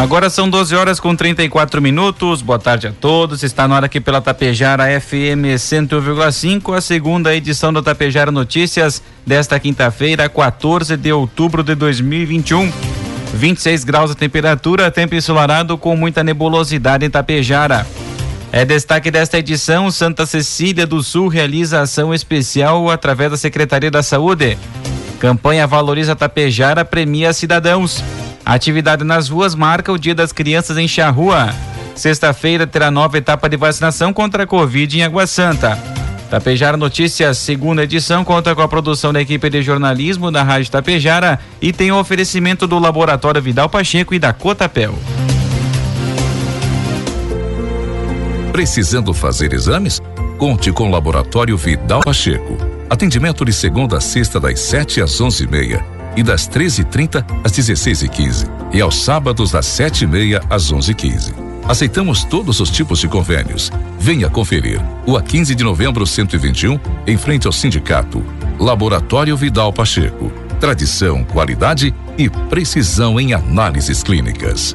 Agora são 12 horas com 34 minutos. Boa tarde a todos. Está na hora aqui pela Tapejara FM 101,5, a segunda edição da Tapejara Notícias desta quinta-feira, 14 de outubro de 2021. 26 graus a temperatura, tempo ensolarado com muita nebulosidade em Tapejara. É destaque desta edição: Santa Cecília do Sul realiza ação especial através da Secretaria da Saúde. Campanha Valoriza Tapejara premia cidadãos. Atividade nas ruas marca o Dia das Crianças em Charrua. Sexta-feira terá nova etapa de vacinação contra a Covid em Água Santa. Tapejara Notícias, segunda edição, conta com a produção da equipe de jornalismo da Rádio Tapejara e tem o oferecimento do Laboratório Vidal Pacheco e da Cotapel. Precisando fazer exames? Conte com o Laboratório Vidal Pacheco. Atendimento de segunda a sexta, das 7 às 11 e das 13h30 às 16h15 e, e aos sábados das 7h30 às 11h15. Aceitamos todos os tipos de convênios. Venha conferir. O a 15 de novembro 121, em frente ao sindicato. Laboratório Vidal Pacheco. Tradição, qualidade e precisão em análises clínicas.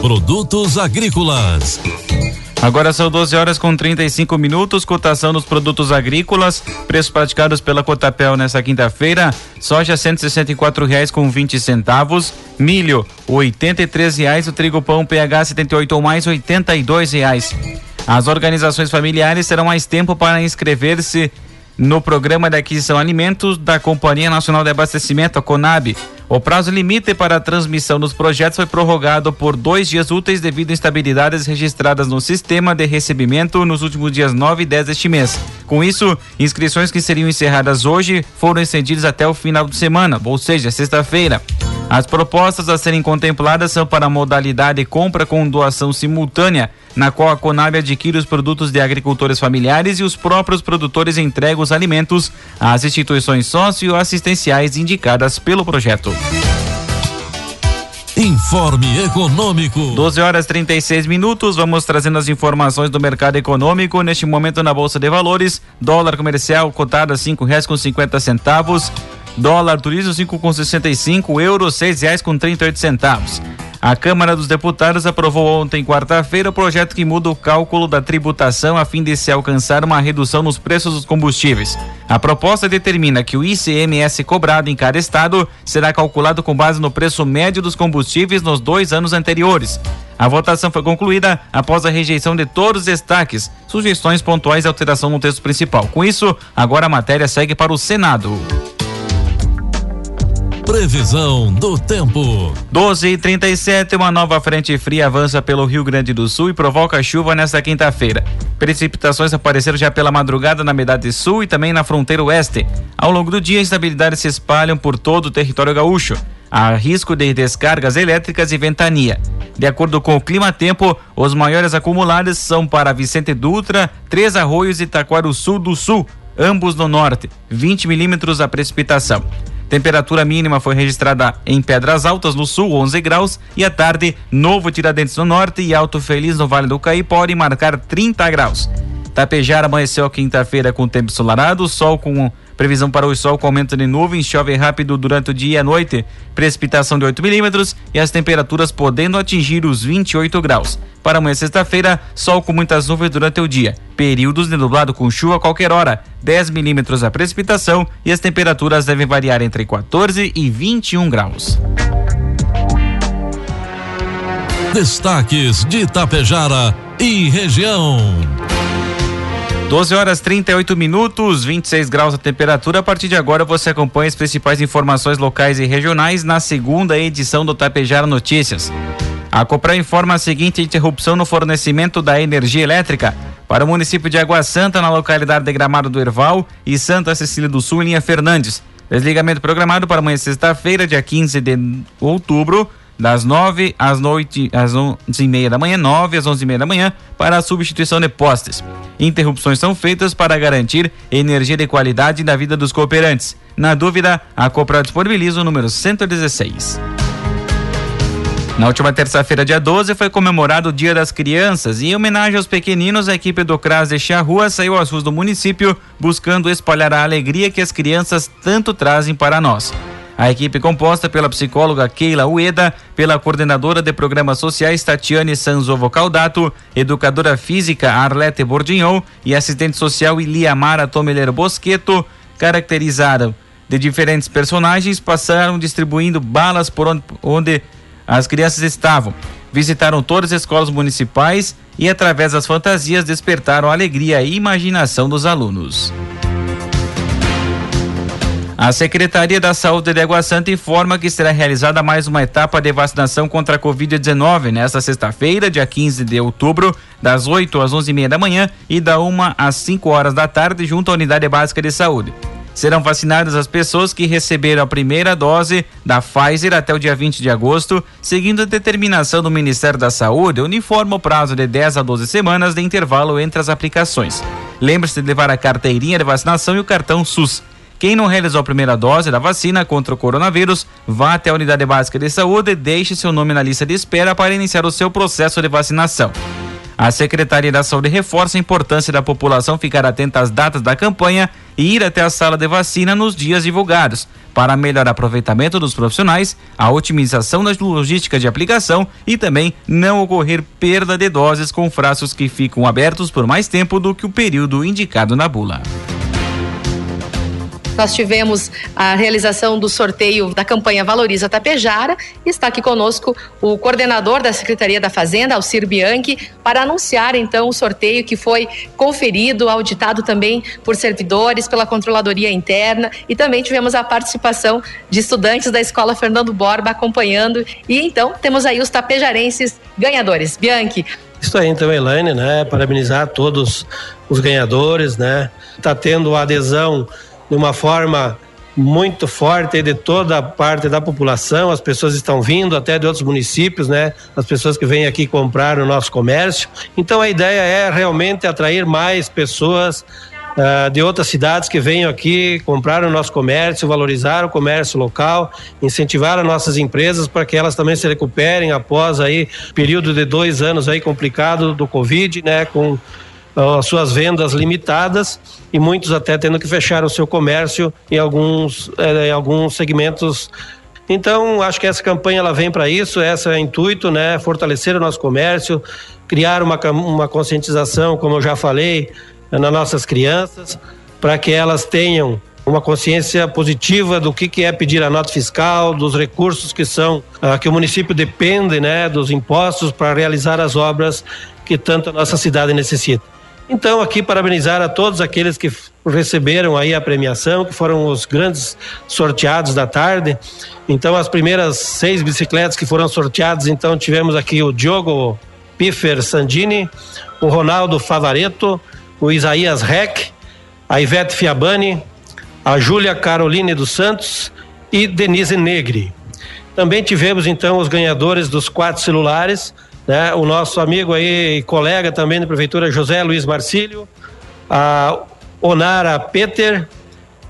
Produtos agrícolas. Agora são 12 horas com 35 minutos. Cotação dos produtos agrícolas. Preços praticados pela Cotapel nesta quinta-feira. Soja 164 reais com 20 centavos. Milho R$ reais. O trigo pão PH 78 ou mais 82 reais. As organizações familiares terão mais tempo para inscrever-se no programa de aquisição alimentos da Companhia Nacional de Abastecimento, a CONAB. O prazo limite para a transmissão dos projetos foi prorrogado por dois dias úteis devido a instabilidades registradas no sistema de recebimento nos últimos dias 9 e 10 deste mês. Com isso, inscrições que seriam encerradas hoje foram estendidas até o final de semana, ou seja, sexta-feira. As propostas a serem contempladas são para a modalidade compra com doação simultânea, na qual a Conab adquire os produtos de agricultores familiares e os próprios produtores entregam os alimentos às instituições socioassistenciais indicadas pelo projeto. Informe Econômico. 12 horas 36 minutos. Vamos trazendo as informações do mercado econômico. Neste momento na Bolsa de Valores, dólar comercial cotado a cinco reais com cinquenta centavos. Dólar turismo 5,65, euro seis reais com 38 centavos. A Câmara dos Deputados aprovou ontem, quarta-feira, o projeto que muda o cálculo da tributação a fim de se alcançar uma redução nos preços dos combustíveis. A proposta determina que o ICMS cobrado em cada estado será calculado com base no preço médio dos combustíveis nos dois anos anteriores. A votação foi concluída após a rejeição de todos os destaques, sugestões pontuais e alteração no texto principal. Com isso, agora a matéria segue para o Senado. Previsão do tempo. 12 e 37 uma nova frente fria avança pelo Rio Grande do Sul e provoca chuva nesta quinta-feira. Precipitações apareceram já pela madrugada na metade sul e também na fronteira oeste. Ao longo do dia, instabilidades se espalham por todo o território gaúcho. Há risco de descargas elétricas e ventania. De acordo com o Clima Tempo, os maiores acumulados são para Vicente Dutra, Três Arroios e Taquaro Sul do Sul, ambos no norte, 20 milímetros a precipitação. Temperatura mínima foi registrada em Pedras Altas, no sul, 11 graus, e à tarde, Novo Tiradentes no norte e Alto Feliz no Vale do Caí pode marcar 30 graus. Tapejara amanheceu quinta-feira com tempo ensolarado, sol com previsão para o sol com aumento de nuvens, chove rápido durante o dia e a noite, precipitação de 8 milímetros e as temperaturas podendo atingir os 28 graus. Para amanhã sexta-feira, sol com muitas nuvens durante o dia, períodos de nublado com chuva a qualquer hora, 10 milímetros a precipitação e as temperaturas devem variar entre 14 e 21 graus. Destaques de Itapejara e região. 12 horas 38 minutos, 26 graus a temperatura. A partir de agora você acompanha as principais informações locais e regionais na segunda edição do Tapejara Notícias. A Copran informa a seguinte interrupção no fornecimento da energia elétrica para o município de Água Santa, na localidade de Gramado do Erval e Santa Cecília do Sul, em linha Fernandes. Desligamento programado para amanhã, sexta-feira, dia 15 de outubro, das 9 às noite, às 11 e meia da manhã, 9 às 11 e meia da manhã, para a substituição de postes. Interrupções são feitas para garantir energia de qualidade na vida dos cooperantes. Na dúvida, a Copra disponibiliza o número 116. Na última terça-feira, dia 12, foi comemorado o Dia das Crianças e em homenagem aos pequeninos, a equipe do CRAS de Rua saiu às ruas do município buscando espalhar a alegria que as crianças tanto trazem para nós. A equipe composta pela psicóloga Keila Ueda, pela coordenadora de programas sociais Tatiane Sanzovo Caldato, educadora física Arlete Bordignon e assistente social Iliamara Tomeler Bosqueto, caracterizaram de diferentes personagens, passaram distribuindo balas por onde, onde as crianças estavam. Visitaram todas as escolas municipais e, através das fantasias, despertaram a alegria e imaginação dos alunos. A Secretaria da Saúde de Água Santa informa que será realizada mais uma etapa de vacinação contra a Covid-19 nesta sexta-feira, dia 15 de outubro, das 8 às 11h30 da manhã e da 1 às 5 horas da tarde, junto à Unidade Básica de Saúde. Serão vacinadas as pessoas que receberam a primeira dose da Pfizer até o dia 20 de agosto, seguindo a determinação do Ministério da Saúde, uniforma o prazo de 10 a 12 semanas de intervalo entre as aplicações. Lembre-se de levar a carteirinha de vacinação e o cartão SUS. Quem não realizou a primeira dose da vacina contra o coronavírus, vá até a unidade básica de saúde e deixe seu nome na lista de espera para iniciar o seu processo de vacinação. A Secretaria da Saúde reforça a importância da população ficar atenta às datas da campanha e ir até a sala de vacina nos dias divulgados, para melhor aproveitamento dos profissionais, a otimização da logística de aplicação e também não ocorrer perda de doses com frascos que ficam abertos por mais tempo do que o período indicado na bula. Nós tivemos a realização do sorteio da campanha Valoriza Tapejara está aqui conosco o coordenador da Secretaria da Fazenda, Alcir Bianchi, para anunciar então o sorteio que foi conferido, auditado também por servidores, pela Controladoria Interna e também tivemos a participação de estudantes da Escola Fernando Borba acompanhando e então temos aí os tapejarenses ganhadores. Bianchi, isso aí, então, Elaine, né? Parabenizar todos os ganhadores, né? Tá tendo adesão de uma forma muito forte de toda a parte da população, as pessoas estão vindo até de outros municípios, né? As pessoas que vêm aqui comprar o nosso comércio. Então a ideia é realmente atrair mais pessoas uh, de outras cidades que venham aqui comprar o nosso comércio, valorizar o comércio local, incentivar as nossas empresas para que elas também se recuperem após aí período de dois anos aí complicado do Covid, né? Com as suas vendas limitadas e muitos até tendo que fechar o seu comércio em alguns, eh, em alguns segmentos. Então, acho que essa campanha ela vem para isso, esse é o intuito, né? Fortalecer o nosso comércio, criar uma, uma conscientização, como eu já falei, nas nossas crianças, para que elas tenham uma consciência positiva do que, que é pedir a nota fiscal, dos recursos que são ah, que o município depende, né, dos impostos para realizar as obras que tanto a nossa cidade necessita. Então, aqui parabenizar a todos aqueles que receberam aí a premiação, que foram os grandes sorteados da tarde. Então, as primeiras seis bicicletas que foram sorteadas, então tivemos aqui o Diogo Piffer Sandini, o Ronaldo Favareto, o Isaías Reck, a Ivete Fiabani, a Júlia Caroline dos Santos e Denise Negri. Também tivemos então os ganhadores dos quatro celulares, né? O nosso amigo aí, colega também da prefeitura, José Luiz Marcílio, a Onara Peter,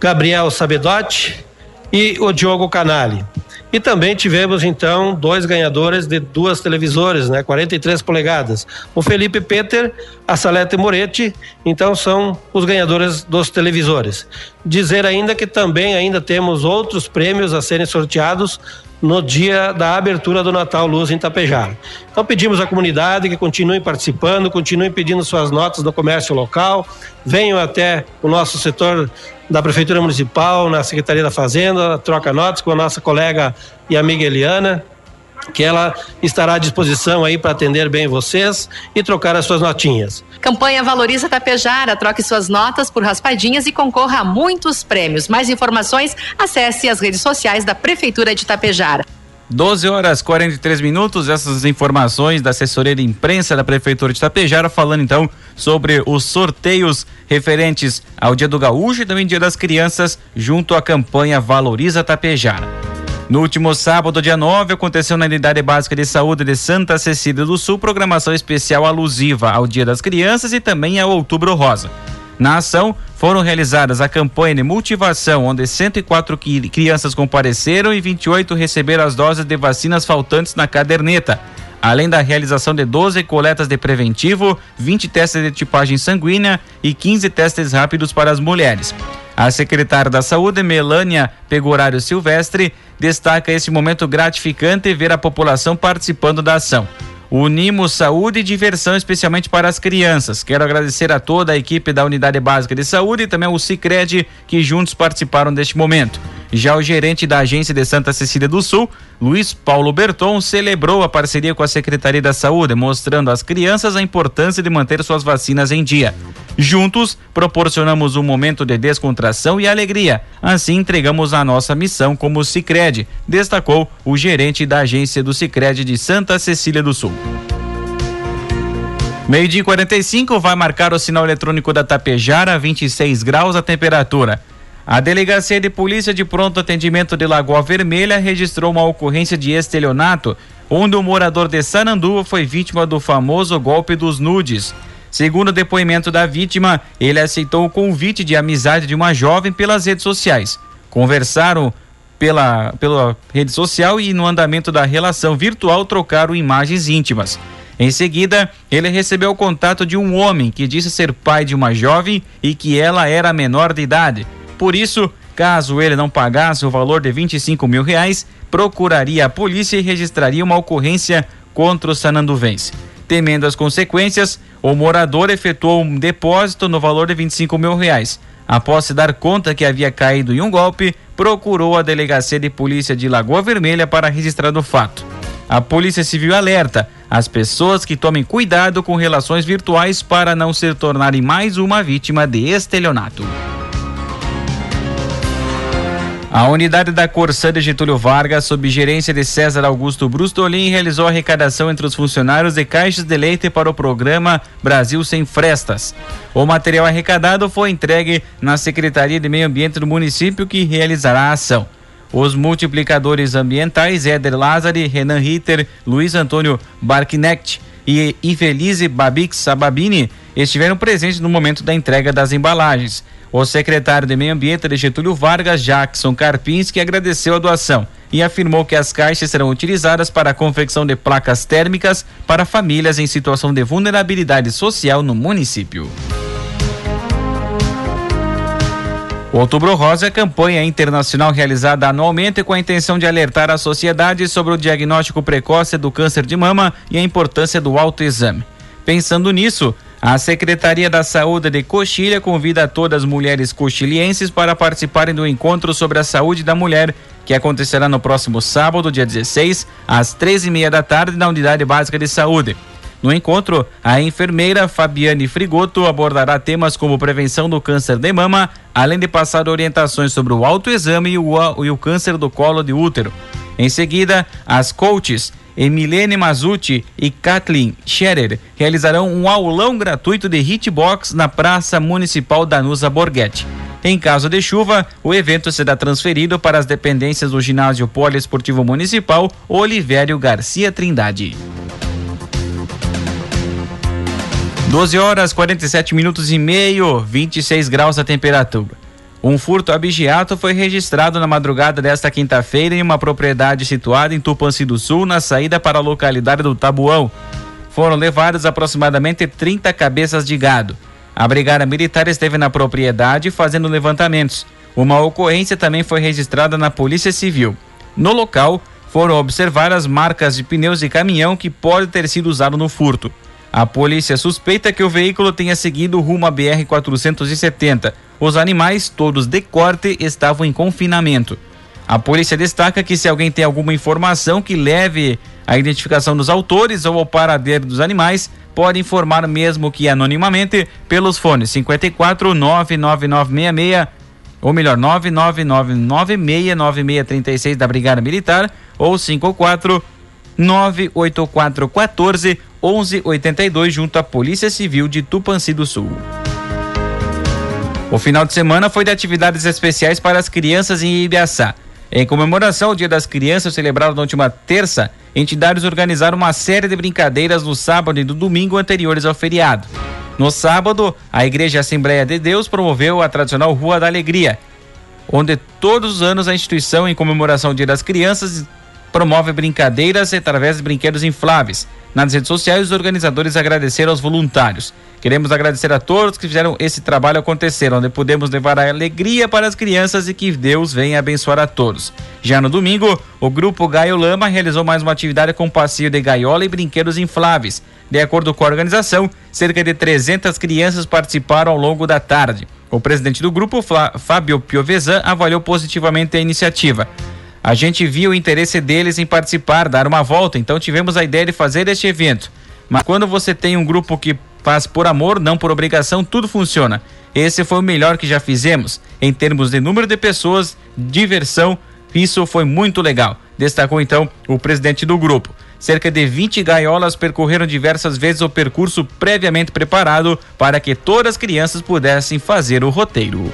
Gabriel Sabedotti e o Diogo Canali. E também tivemos então dois ganhadores de duas televisores, né, 43 polegadas. O Felipe Peter a Salete Moretti, então são os ganhadores dos televisores. Dizer ainda que também ainda temos outros prêmios a serem sorteados no dia da abertura do Natal Luz em Tapejara. Então pedimos à comunidade que continuem participando, continuem pedindo suas notas do comércio local, venham até o nosso setor da Prefeitura Municipal, na Secretaria da Fazenda, troca notas com a nossa colega e amiga Eliana, que ela estará à disposição aí para atender bem vocês e trocar as suas notinhas. Campanha Valoriza Tapejara, troque suas notas por raspadinhas e concorra a muitos prêmios. Mais informações, acesse as redes sociais da Prefeitura de Tapejara. 12 horas 43 minutos, essas informações da assessoria de imprensa da Prefeitura de Tapejara, falando então sobre os sorteios referentes ao Dia do Gaúcho e também Dia das Crianças, junto à campanha Valoriza Tapejara. No último sábado, dia 9, aconteceu na Unidade Básica de Saúde de Santa Cecília do Sul programação especial alusiva ao Dia das Crianças e também ao Outubro Rosa. Na ação, foram realizadas a campanha de multivação, onde 104 crianças compareceram e 28 receberam as doses de vacinas faltantes na caderneta. Além da realização de 12 coletas de preventivo, 20 testes de tipagem sanguínea e 15 testes rápidos para as mulheres. A secretária da Saúde, Melânia Pegorário Silvestre, destaca esse momento gratificante ver a população participando da ação. Unimos saúde e diversão, especialmente para as crianças. Quero agradecer a toda a equipe da Unidade Básica de Saúde e também ao Cicred, que juntos participaram deste momento. Já o gerente da agência de Santa Cecília do Sul, Luiz Paulo Berton, celebrou a parceria com a Secretaria da Saúde, mostrando às crianças a importância de manter suas vacinas em dia. Juntos, proporcionamos um momento de descontração e alegria. Assim, entregamos a nossa missão como Cicred, destacou o gerente da agência do Cicred de Santa Cecília do Sul. Meio-dia 45 vai marcar o sinal eletrônico da Tapejara, 26 graus a temperatura. A Delegacia de Polícia de Pronto Atendimento de Lagoa Vermelha registrou uma ocorrência de estelionato, onde um morador de Sananduva foi vítima do famoso golpe dos nudes. Segundo o depoimento da vítima, ele aceitou o convite de amizade de uma jovem pelas redes sociais. Conversaram pela, pela rede social e no andamento da relação virtual trocaram imagens íntimas. Em seguida, ele recebeu o contato de um homem que disse ser pai de uma jovem e que ela era menor de idade. Por isso, caso ele não pagasse o valor de 25 mil reais, procuraria a polícia e registraria uma ocorrência contra o sananduvense. Temendo as consequências, o morador efetuou um depósito no valor de 25 mil reais. Após se dar conta que havia caído em um golpe, procurou a delegacia de polícia de Lagoa Vermelha para registrar o fato. A Polícia Civil alerta as pessoas que tomem cuidado com relações virtuais para não se tornarem mais uma vítima de estelionato. A unidade da Corsã de Getúlio Vargas, sob gerência de César Augusto Brustolin, realizou arrecadação entre os funcionários de caixas de leite para o programa Brasil Sem Frestas. O material arrecadado foi entregue na Secretaria de Meio Ambiente do município, que realizará a ação. Os multiplicadores ambientais Éder Lázari, Renan Ritter, Luiz Antônio Barknecht e Ivelise Babix Sababini estiveram presentes no momento da entrega das embalagens. O secretário de Meio Ambiente de Getúlio Vargas, Jackson Karpinski, agradeceu a doação e afirmou que as caixas serão utilizadas para a confecção de placas térmicas para famílias em situação de vulnerabilidade social no município. O Outubro Rosa é campanha internacional realizada anualmente com a intenção de alertar a sociedade sobre o diagnóstico precoce do câncer de mama e a importância do autoexame. Pensando nisso, a Secretaria da Saúde de Coxilha convida todas as mulheres coxilhenses para participarem do encontro sobre a saúde da mulher, que acontecerá no próximo sábado, dia 16, às três e meia da tarde, na Unidade Básica de Saúde. No encontro, a enfermeira Fabiane Frigoto abordará temas como prevenção do câncer de mama, além de passar orientações sobre o autoexame e o, e o câncer do colo de útero. Em seguida, as coaches Emilene Mazuti e Kathleen Scherer realizarão um aulão gratuito de hitbox na Praça Municipal Danusa Borghetti. Em caso de chuva, o evento será transferido para as dependências do Ginásio Poliesportivo Municipal Olivério Garcia Trindade. 12 horas 47 minutos e meio, 26 graus a temperatura. Um furto abigeato foi registrado na madrugada desta quinta-feira em uma propriedade situada em Tupanci do Sul, na saída para a localidade do Tabuão. foram levadas aproximadamente 30 cabeças de gado. A Brigada Militar esteve na propriedade fazendo levantamentos. Uma ocorrência também foi registrada na Polícia Civil. No local, foram observadas marcas de pneus de caminhão que pode ter sido usado no furto. A polícia suspeita que o veículo tenha seguido rumo à BR-470. Os animais, todos de corte, estavam em confinamento. A polícia destaca que se alguém tem alguma informação que leve a identificação dos autores ou ao paradeiro dos animais, pode informar mesmo que anonimamente pelos fones 54 99966 ou melhor 999969636 da Brigada Militar ou 54 98414 1182 junto à Polícia Civil de Tupanci do Sul. O final de semana foi de atividades especiais para as crianças em Ibiaçá. Em comemoração ao Dia das Crianças, celebrado na última terça, entidades organizaram uma série de brincadeiras no sábado e no domingo anteriores ao feriado. No sábado, a Igreja Assembleia de Deus promoveu a tradicional Rua da Alegria, onde todos os anos a instituição, em comemoração ao Dia das Crianças, promove brincadeiras através de brinquedos infláveis. Nas redes sociais, os organizadores agradeceram aos voluntários. Queremos agradecer a todos que fizeram esse trabalho acontecer, onde pudemos levar a alegria para as crianças e que Deus venha abençoar a todos. Já no domingo, o grupo Gaio Lama realizou mais uma atividade com passeio de gaiola e brinquedos infláveis. De acordo com a organização, cerca de 300 crianças participaram ao longo da tarde. O presidente do grupo, Fábio Piovesan, avaliou positivamente a iniciativa. A gente viu o interesse deles em participar, dar uma volta, então tivemos a ideia de fazer este evento. Mas quando você tem um grupo que faz por amor, não por obrigação, tudo funciona. Esse foi o melhor que já fizemos. Em termos de número de pessoas, diversão, isso foi muito legal. Destacou então o presidente do grupo. Cerca de 20 gaiolas percorreram diversas vezes o percurso previamente preparado para que todas as crianças pudessem fazer o roteiro.